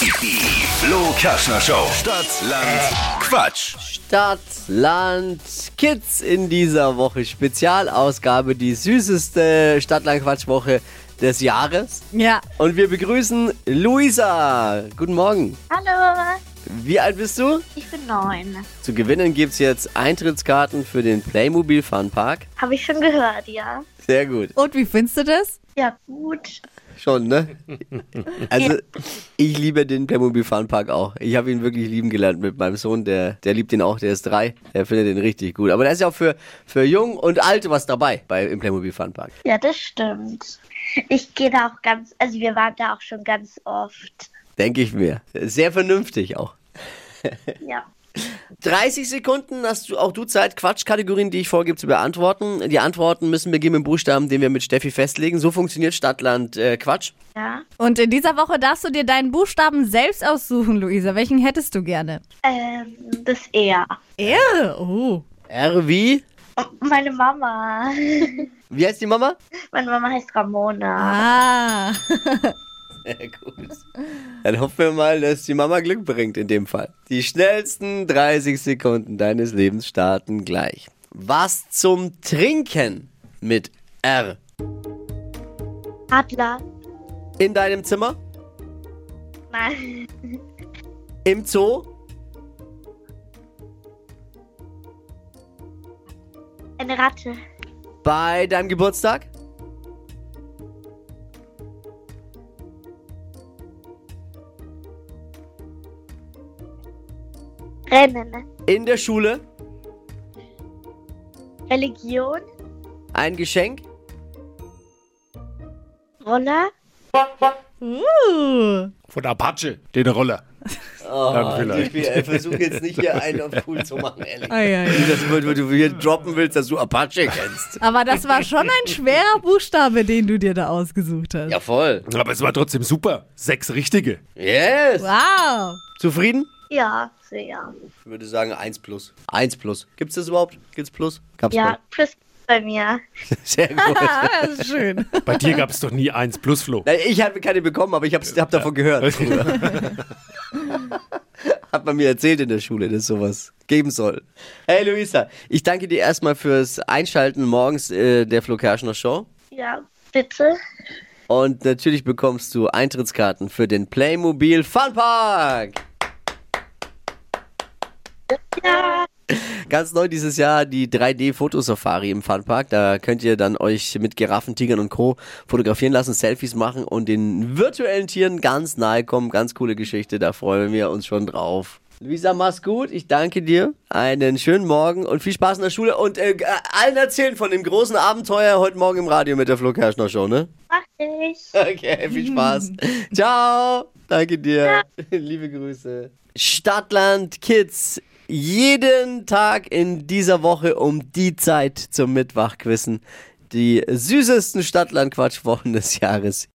Die Flo Kaschner Show. Stadt, Land, Quatsch. Stadt, Land, Kids in dieser Woche. Spezialausgabe, die süßeste Stadtland-Quatsch-Woche des Jahres. Ja, Und wir begrüßen Luisa. Guten Morgen. Hallo, Wie alt bist du? ich bin neun. Zu gewinnen gibt es jetzt Eintrittskarten für den Playmobil Fun Park. Habe ich schon gehört, ja. Sehr gut. und wie findest du das? Ja, gut. Schon, ne? Also, ich liebe den Playmobil Fun Park auch. Ich habe ihn wirklich lieben gelernt mit meinem Sohn. Der, der liebt ihn auch, der ist drei. Der findet ihn richtig gut. Aber da ist ja auch für, für Jung und Alt was dabei bei, im Playmobil Fun Park. Ja, das stimmt. Ich gehe da auch ganz, also wir waren da auch schon ganz oft. Denke ich mir. Sehr vernünftig auch. Ja. 30 Sekunden hast du auch du Zeit, Quatschkategorien, die ich vorgebe, zu beantworten. Die Antworten müssen beginnen mit Buchstaben, den wir mit Steffi festlegen. So funktioniert Stadtland äh, Quatsch. Ja. Und in dieser Woche darfst du dir deinen Buchstaben selbst aussuchen, Luisa. Welchen hättest du gerne? Ähm, das er. R. Oh. R wie? Meine Mama. Wie heißt die Mama? Meine Mama heißt Ramona. Ah. Gut. Dann hoffen wir mal, dass die Mama Glück bringt in dem Fall. Die schnellsten 30 Sekunden deines Lebens starten gleich. Was zum Trinken mit R? Adler. In deinem Zimmer? Nein. Im Zoo? Eine Ratte. Bei deinem Geburtstag? Rennen. In der Schule? Religion. Ein Geschenk? Roller. Uh. Von Apache, den Roller. Dann vielleicht. Ich äh, versuche jetzt nicht hier einen auf cool zu machen, ehrlich. Ei, ei. Nicht, dass du, du hier droppen willst, dass du Apache kennst. Aber das war schon ein schwerer Buchstabe, den du dir da ausgesucht hast. Ja, voll. Aber es war trotzdem super. Sechs richtige. Yes. Wow. Zufrieden? Ja, sehr. Ich würde sagen 1 plus. 1 plus. Gibt's das überhaupt? Gibt's plus? Gab's Ja, mal. plus bei mir. Sehr gut. Das ist schön. Bei dir gab es doch nie eins plus Flo. Nein, Ich habe keine bekommen, aber ich habe hab davon gehört. Hat man mir erzählt in der Schule, dass es sowas geben soll. Hey Luisa, ich danke dir erstmal fürs Einschalten morgens äh, der Flo Kerschner Show. Ja, bitte. Und natürlich bekommst du Eintrittskarten für den Playmobil Fun Park. Ja. Ganz neu dieses Jahr die 3D-Fotosafari im Funpark. Da könnt ihr dann euch mit Giraffen, Tigern und Co. fotografieren lassen, Selfies machen und den virtuellen Tieren ganz nahe kommen. Ganz coole Geschichte, da freuen wir uns schon drauf. Luisa, mach's gut. Ich danke dir. Einen schönen Morgen und viel Spaß in der Schule. Und äh, allen erzählen von dem großen Abenteuer heute Morgen im Radio mit der Flo Kerschner Show, ne? Mach ich. Okay, viel Spaß. Ciao. Danke dir. Liebe Grüße. Stadtland Kids. Jeden Tag in dieser Woche um die Zeit zum Mittwachquissen. Die süßesten Stadtland-Quatschwochen des Jahres.